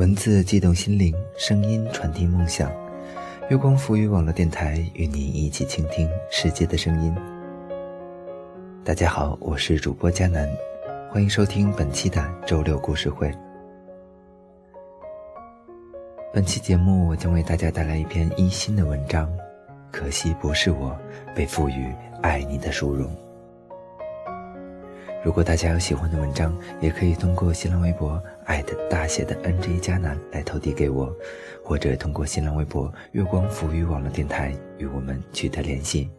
文字激动心灵，声音传递梦想。月光浮语网络电台与您一起倾听世界的声音。大家好，我是主播佳楠，欢迎收听本期的周六故事会。本期节目，我将为大家带来一篇一心的文章。可惜不是我被赋予爱你的殊荣。如果大家有喜欢的文章，也可以通过新浪微博艾特大写的 N J 加南来投递给我，或者通过新浪微博月光浮语网络电台与我们取得联系。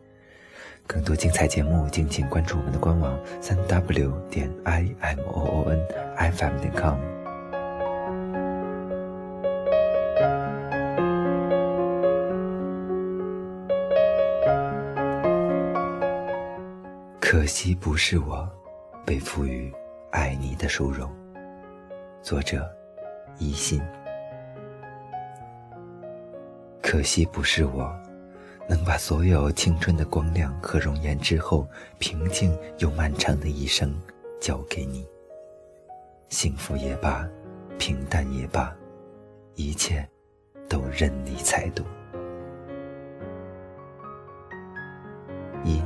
更多精彩节目，敬请关注我们的官网三 W 点 I M O O N F M 点 com。可惜不是我。被赋予爱你的殊荣。作者：一心。可惜不是我，能把所有青春的光亮和容颜之后，平静又漫长的一生交给你。幸福也罢，平淡也罢，一切都任你裁夺。一，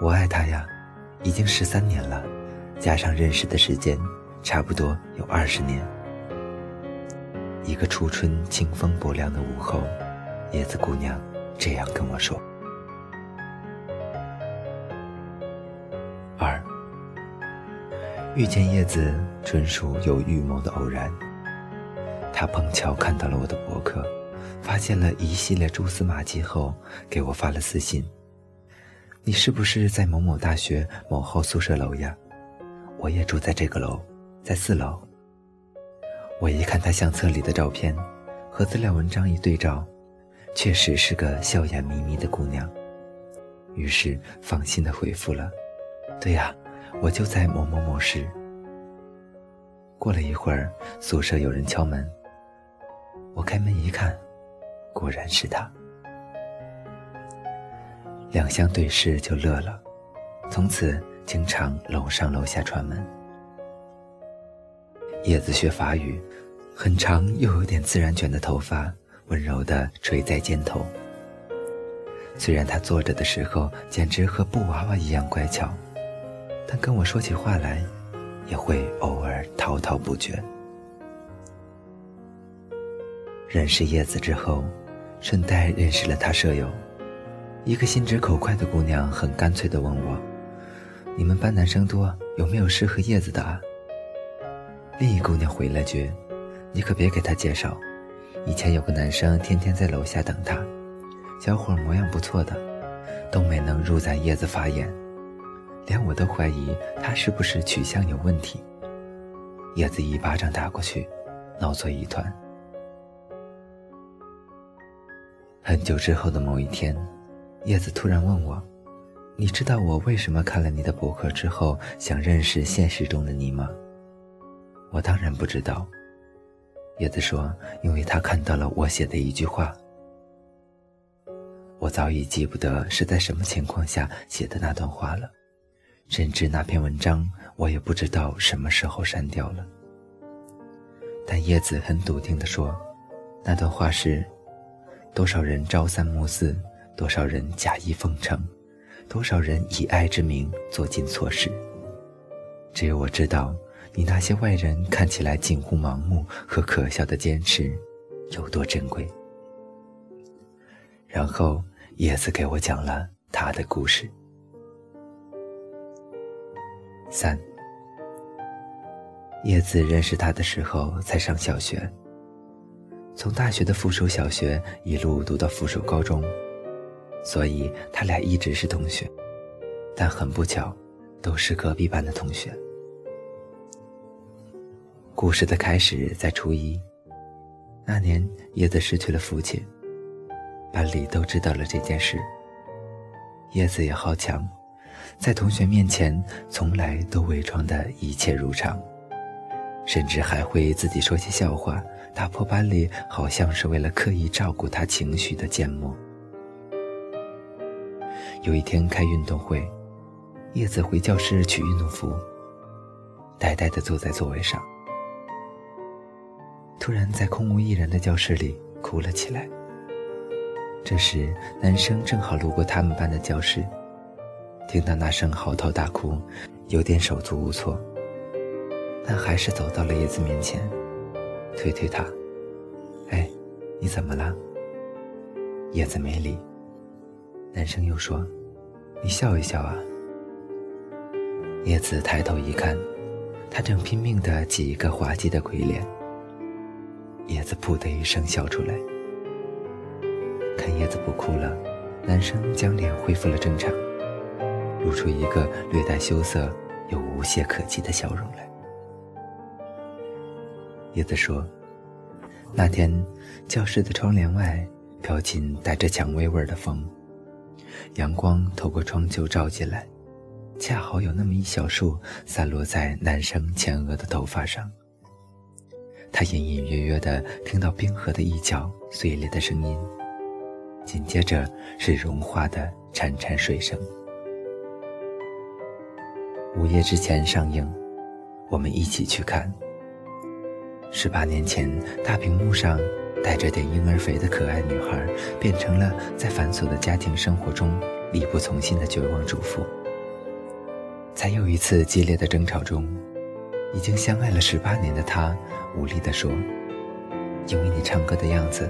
我爱他呀。已经十三年了，加上认识的时间，差不多有二十年。一个初春清风薄凉的午后，叶子姑娘这样跟我说：“二，遇见叶子纯属有预谋的偶然。她碰巧看到了我的博客，发现了一系列蛛丝马迹后，给我发了私信。”你是不是在某某大学某号宿舍楼呀？我也住在这个楼，在四楼。我一看他相册里的照片，和资料文章一对照，确实是个笑眼眯眯的姑娘。于是放心的回复了：“对呀，我就在某某某室。”过了一会儿，宿舍有人敲门，我开门一看，果然是他。两相对视就乐了，从此经常楼上楼下串门。叶子学法语，很长又有点自然卷的头发温柔地垂在肩头。虽然他坐着的时候简直和布娃娃一样乖巧，但跟我说起话来，也会偶尔滔滔不绝。认识叶子之后，顺带认识了他舍友。一个心直口快的姑娘很干脆地问我：“你们班男生多，有没有适合叶子的啊？”另一姑娘回了句：“你可别给他介绍，以前有个男生天天在楼下等他，小伙模样不错的，都没能入咱叶子法眼，连我都怀疑他是不是取向有问题。”叶子一巴掌打过去，闹作一团。很久之后的某一天。叶子突然问我：“你知道我为什么看了你的博客之后想认识现实中的你吗？”我当然不知道。叶子说：“因为他看到了我写的一句话。”我早已记不得是在什么情况下写的那段话了，甚至那篇文章我也不知道什么时候删掉了。但叶子很笃定地说：“那段话是，多少人朝三暮四。”多少人假意奉承，多少人以爱之名做尽错事。只有我知道，你那些外人看起来近乎盲目和可笑的坚持，有多珍贵。然后叶子给我讲了他的故事。三，叶子认识他的时候才上小学，从大学的附属小学一路读到附属高中。所以他俩一直是同学，但很不巧，都是隔壁班的同学。故事的开始在初一，那年叶子失去了父亲，班里都知道了这件事。叶子也好强，在同学面前从来都伪装的一切如常，甚至还会自己说些笑话，打破班里好像是为了刻意照顾他情绪的缄默。有一天开运动会，叶子回教室取运动服，呆呆地坐在座位上。突然在空无一人的教室里哭了起来。这时，男生正好路过他们班的教室，听到那声嚎啕大哭，有点手足无措，但还是走到了叶子面前，推推他：“哎，你怎么了？”叶子没理。男生又说：“你笑一笑啊。”叶子抬头一看，他正拼命地挤一个滑稽的鬼脸。叶子噗的一声笑出来。看叶子不哭了，男生将脸恢复了正常，露出一个略带羞涩又无懈可击的笑容来。叶子说：“那天，教室的窗帘外飘进带着蔷薇味的风，阳光透过窗就照进来，恰好有那么一小束散落在男生前额的头发上。他隐隐约约地听到冰河的一角碎裂的声音。”紧接着是融化的潺潺水声。午夜之前上映，我们一起去看。十八年前，大屏幕上带着点婴儿肥的可爱女孩，变成了在繁琐的家庭生活中力不从心的绝望主妇。在又一次激烈的争吵中，已经相爱了十八年的他无力地说：“因为你唱歌的样子。”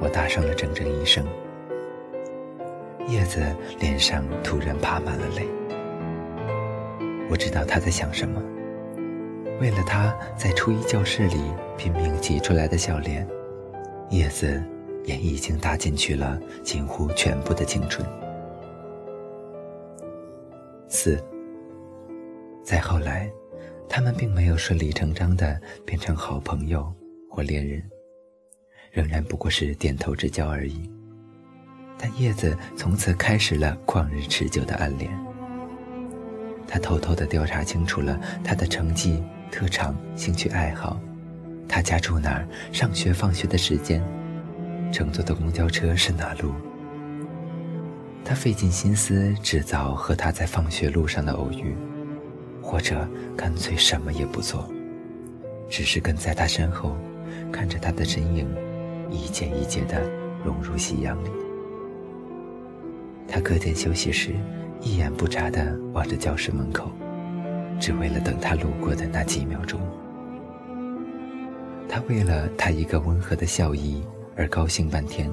我搭上了整整一生，叶子脸上突然爬满了泪。我知道他在想什么。为了他在初一教室里拼命挤出来的笑脸，叶子也已经搭进去了近乎全部的青春。四。再后来，他们并没有顺理成章的变成好朋友或恋人。仍然不过是点头之交而已，但叶子从此开始了旷日持久的暗恋。他偷偷地调查清楚了他的成绩、特长、兴趣爱好，他家住哪儿，上学放学的时间，乘坐的公交车是哪路。他费尽心思制造和他在放学路上的偶遇，或者干脆什么也不做，只是跟在他身后，看着他的身影。一节一节地融入夕阳里。他课间休息时，一眼不眨地望着教室门口，只为了等他路过的那几秒钟。他为了他一个温和的笑意而高兴半天，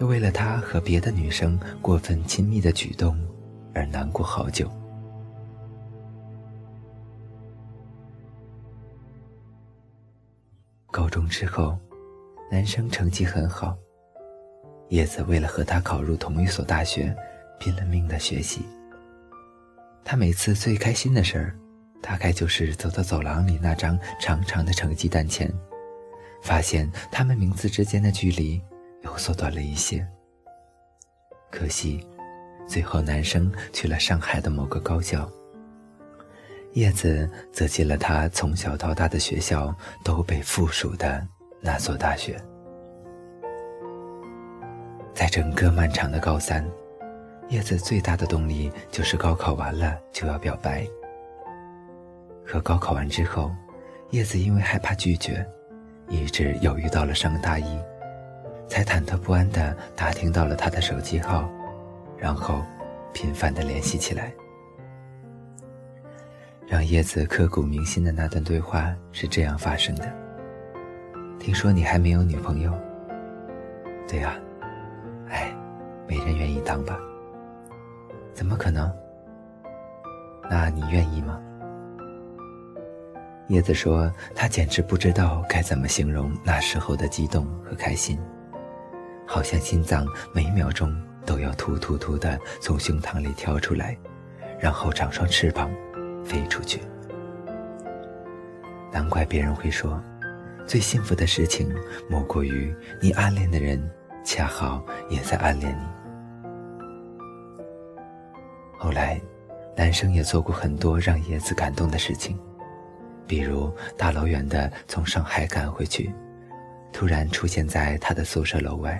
又为了他和别的女生过分亲密的举动而难过好久。高中之后。男生成绩很好，叶子为了和他考入同一所大学，拼了命的学习。他每次最开心的事儿，大概就是走到走廊里那张长长的成绩单前，发现他们名字之间的距离又缩短了一些。可惜，最后男生去了上海的某个高校，叶子则进了他从小到大的学校都被附属的。那所大学，在整个漫长的高三，叶子最大的动力就是高考完了就要表白。可高考完之后，叶子因为害怕拒绝，一直犹豫到了上大一，才忐忑不安地打听到了他的手机号，然后频繁地联系起来。让叶子刻骨铭心的那段对话是这样发生的。听说你还没有女朋友？对啊，哎，没人愿意当吧？怎么可能？那你愿意吗？叶子说，他简直不知道该怎么形容那时候的激动和开心，好像心脏每秒钟都要突突突的从胸膛里跳出来，然后长双翅膀飞出去。难怪别人会说。最幸福的事情，莫过于你暗恋的人恰好也在暗恋你。后来，男生也做过很多让叶子感动的事情，比如大老远的从上海赶回去突然出现在他的宿舍楼外。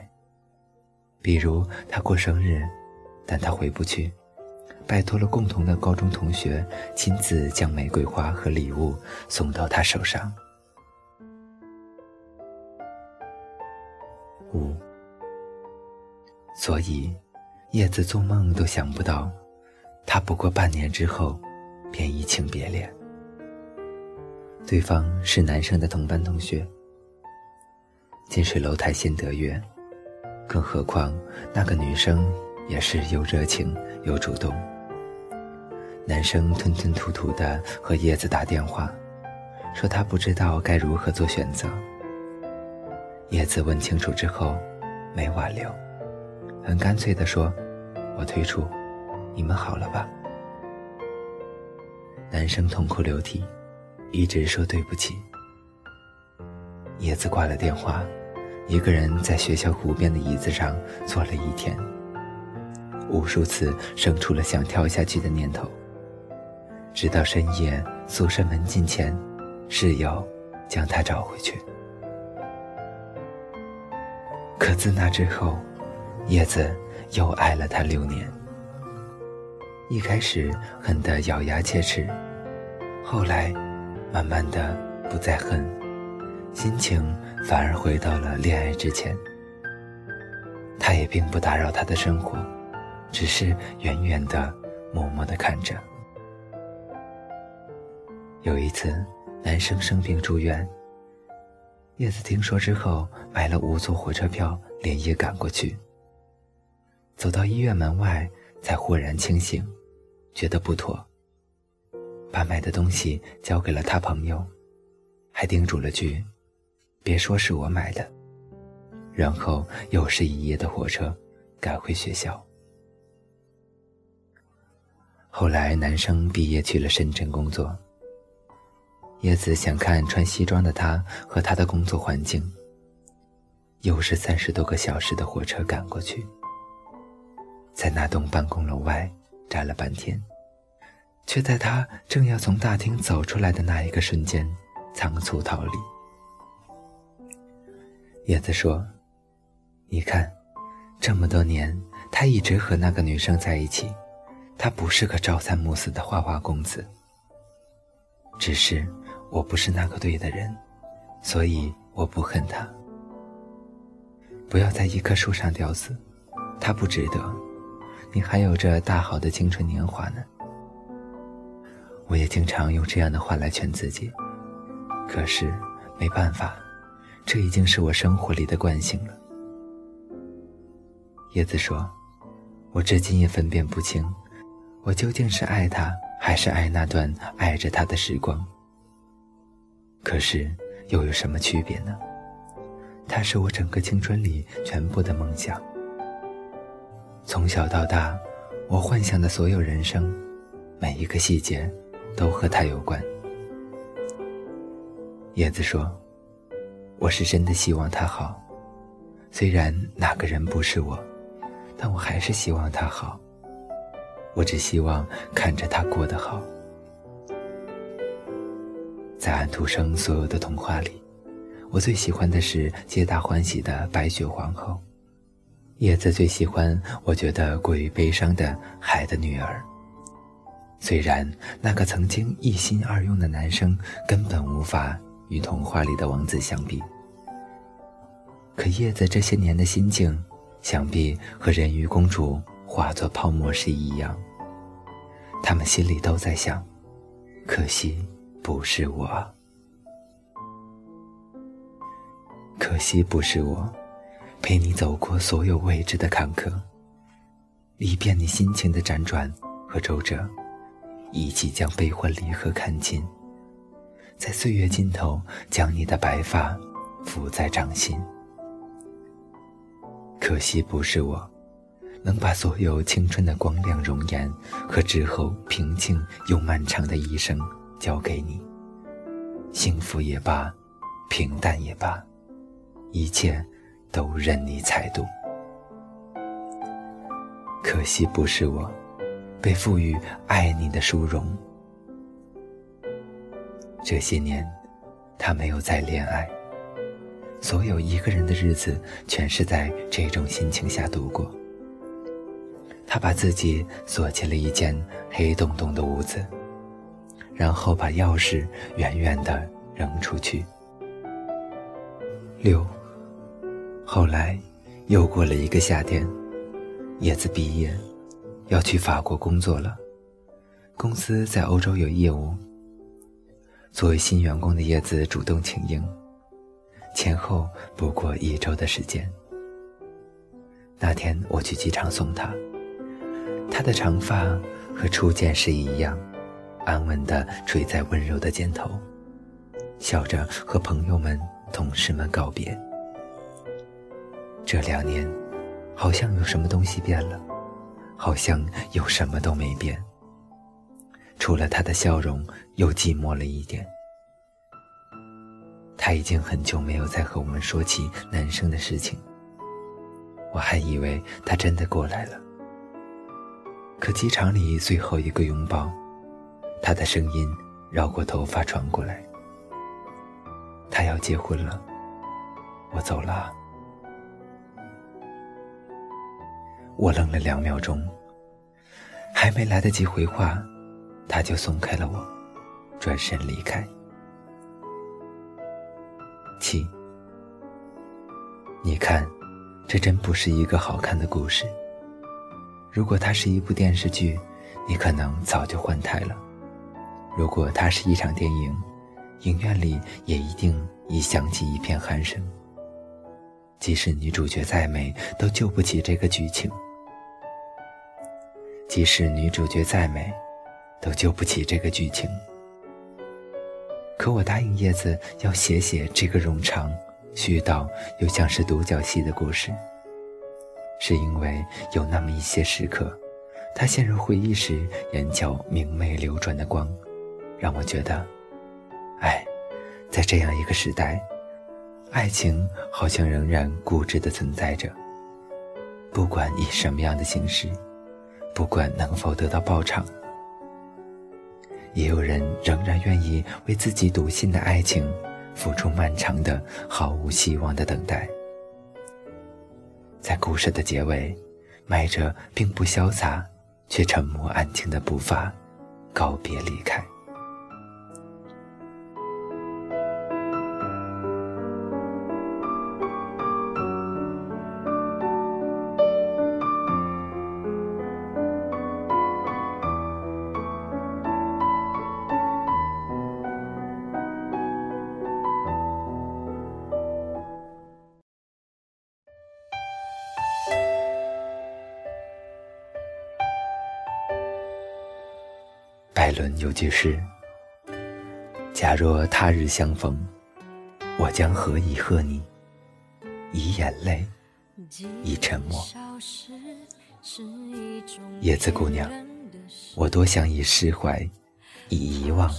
比如他过生日但他回不去拜托了共同的高中同学亲自将玫瑰花和礼物送到他手上。五。所以叶子做梦都想不到他不过半年之后便移情别恋。对方是男生的同班同学，近水楼台先得月，更何况那个女生也是又热情又主动。男生吞吞吐吐地和叶子打电话，说他不知道该如何做选择。叶子问清楚之后，没挽留，很干脆地说：“我退出，你们好了吧？”男生痛哭流涕。一直说对不起。叶子挂了电话，一个人在学校湖边的椅子上坐了一天，无数次生出了想跳下去的念头。直到深夜，宿舍门禁前，室友将他找回去。可自那之后，叶子又爱了他六年。一开始恨得咬牙切齿，后来。慢慢的，不再恨，心情反而回到了恋爱之前。他也并不打扰他的生活，只是远远的、默默的看着。有一次，男生生病住院，叶子听说之后，买了五组火车票，连夜赶过去。走到医院门外，才忽然清醒，觉得不妥。把买的东西交给了他朋友，还叮嘱了句：“别说是我买的。”然后又是一夜的火车，赶回学校。后来男生毕业去了深圳工作，叶子想看穿西装的他和他的工作环境，又是三十多个小时的火车赶过去，在那栋办公楼外站了半天。却在他正要从大厅走出来的那一个瞬间，仓促逃离。叶子说：“你看，这么多年，他一直和那个女生在一起，他不是个朝三暮四的花花公子。只是我不是那个对的人，所以我不恨他。不要在一棵树上吊死，他不值得。你还有着大好的青春年华呢。”我也经常用这样的话来劝自己，可是没办法，这已经是我生活里的惯性了。叶子说：“我至今也分辨不清，我究竟是爱他，还是爱那段爱着他的时光。可是又有什么区别呢？他是我整个青春里全部的梦想。从小到大，我幻想的所有人生，每一个细节。”都和他有关。叶子说：“我是真的希望他好，虽然那个人不是我，但我还是希望他好。我只希望看着他过得好。”在安徒生所有的童话里，我最喜欢的是皆大欢喜的白雪皇后。叶子最喜欢我觉得过于悲伤的海的女儿。虽然那个曾经一心二用的男生根本无法与童话里的王子相比，可叶子这些年的心境，想必和人鱼公主化作泡沫时一样。他们心里都在想：可惜不是我，可惜不是我，陪你走过所有未知的坎坷，历遍你心情的辗转和周折。一起将悲欢离合看尽，在岁月尽头，将你的白发抚在掌心。可惜不是我，能把所有青春的光亮容颜和之后平静又漫长的一生交给你。幸福也罢，平淡也罢，一切都任你裁度。可惜不是我。被赋予爱你的殊荣。这些年，他没有再恋爱，所有一个人的日子全是在这种心情下度过。他把自己锁进了一间黑洞洞的屋子，然后把钥匙远远的扔出去。六，后来，又过了一个夏天。叶子毕业，要去法国工作了，公司在欧洲有业务。作为新员工的叶子主动请缨，前后不过一周的时间。那天我去机场送他，他的长发和初见时一样，安稳地垂在温柔的肩头，笑着和朋友们、同事们告别。这两年。好像有什么东西变了，好像又什么都没变，除了他的笑容又寂寞了一点。他已经很久没有再和我们说起男生的事情，我还以为他真的过来了。可机场里最后一个拥抱，他的声音绕过头发传过来：“他要结婚了，我走了。”我愣了两秒钟，还没来得及回话，他就松开了我，转身离开。七，你看，这真不是一个好看的故事。如果它是一部电视剧，你可能早就换台了；如果它是一场电影，影院里也一定已响起一片鼾声。即使女主角再美，都救不起这个剧情。即使女主角再美，都救不起这个剧情。可我答应叶子要写写这个冗长、絮叨又像是独角戏的故事，是因为有那么一些时刻，他陷入回忆时眼角明媚流转的光，让我觉得，哎，在这样一个时代，爱情好像仍然固执地存在着，不管以什么样的形式。不管能否得到报偿，也有人仍然愿意为自己笃信的爱情付出漫长的、毫无希望的等待。在故事的结尾，迈着并不潇洒却沉默安静的步伐，告别离开。艾伦有句诗：“假若他日相逢，我将何以贺你？以眼泪，以沉默。”叶子姑娘，我多想以释怀，以遗忘，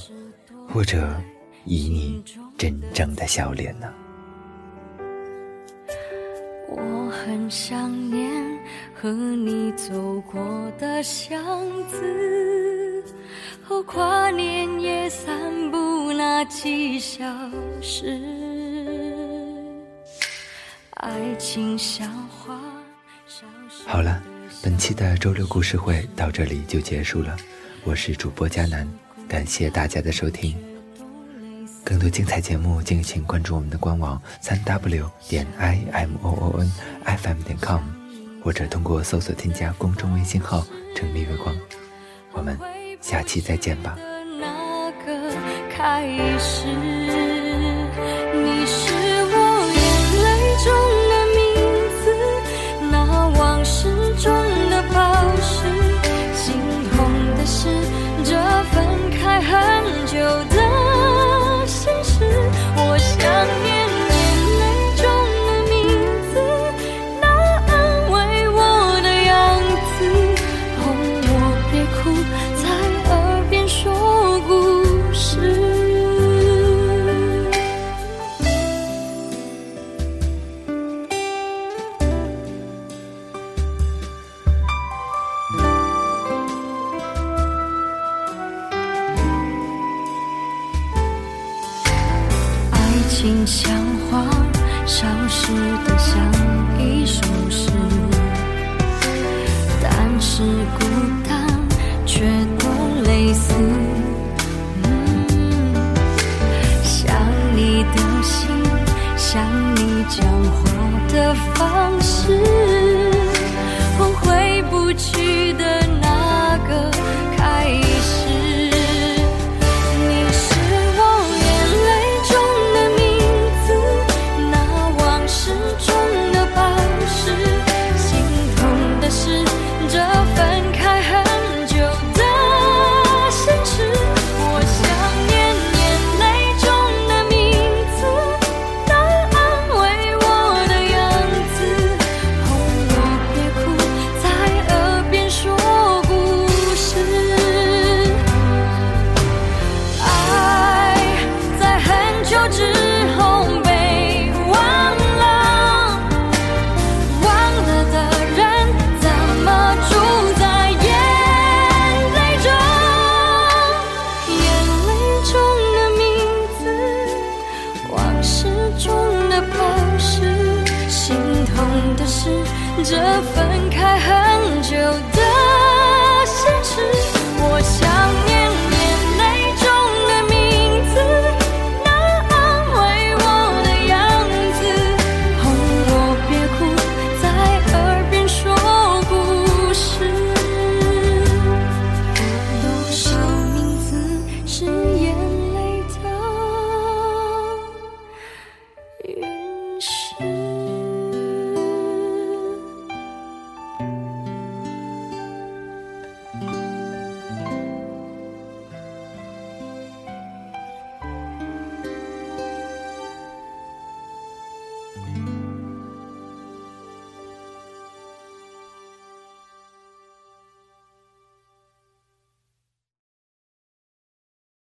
或者以你真正的笑脸呢？我很想念和你走过的巷子。后跨年夜散步那几小时，爱情像花。好了，本期的周六故事会到这里就结束了。我是主播佳楠，感谢大家的收听。更多精彩节目，敬请关注我们的官网三 w 点 i m o o n f m 点 com，或者通过搜索添加公众微信号“城里月光”。我们。下期再见吧。那个开始，你是我眼泪中的名字，那往事中的宝石，心痛的是这分开很久的。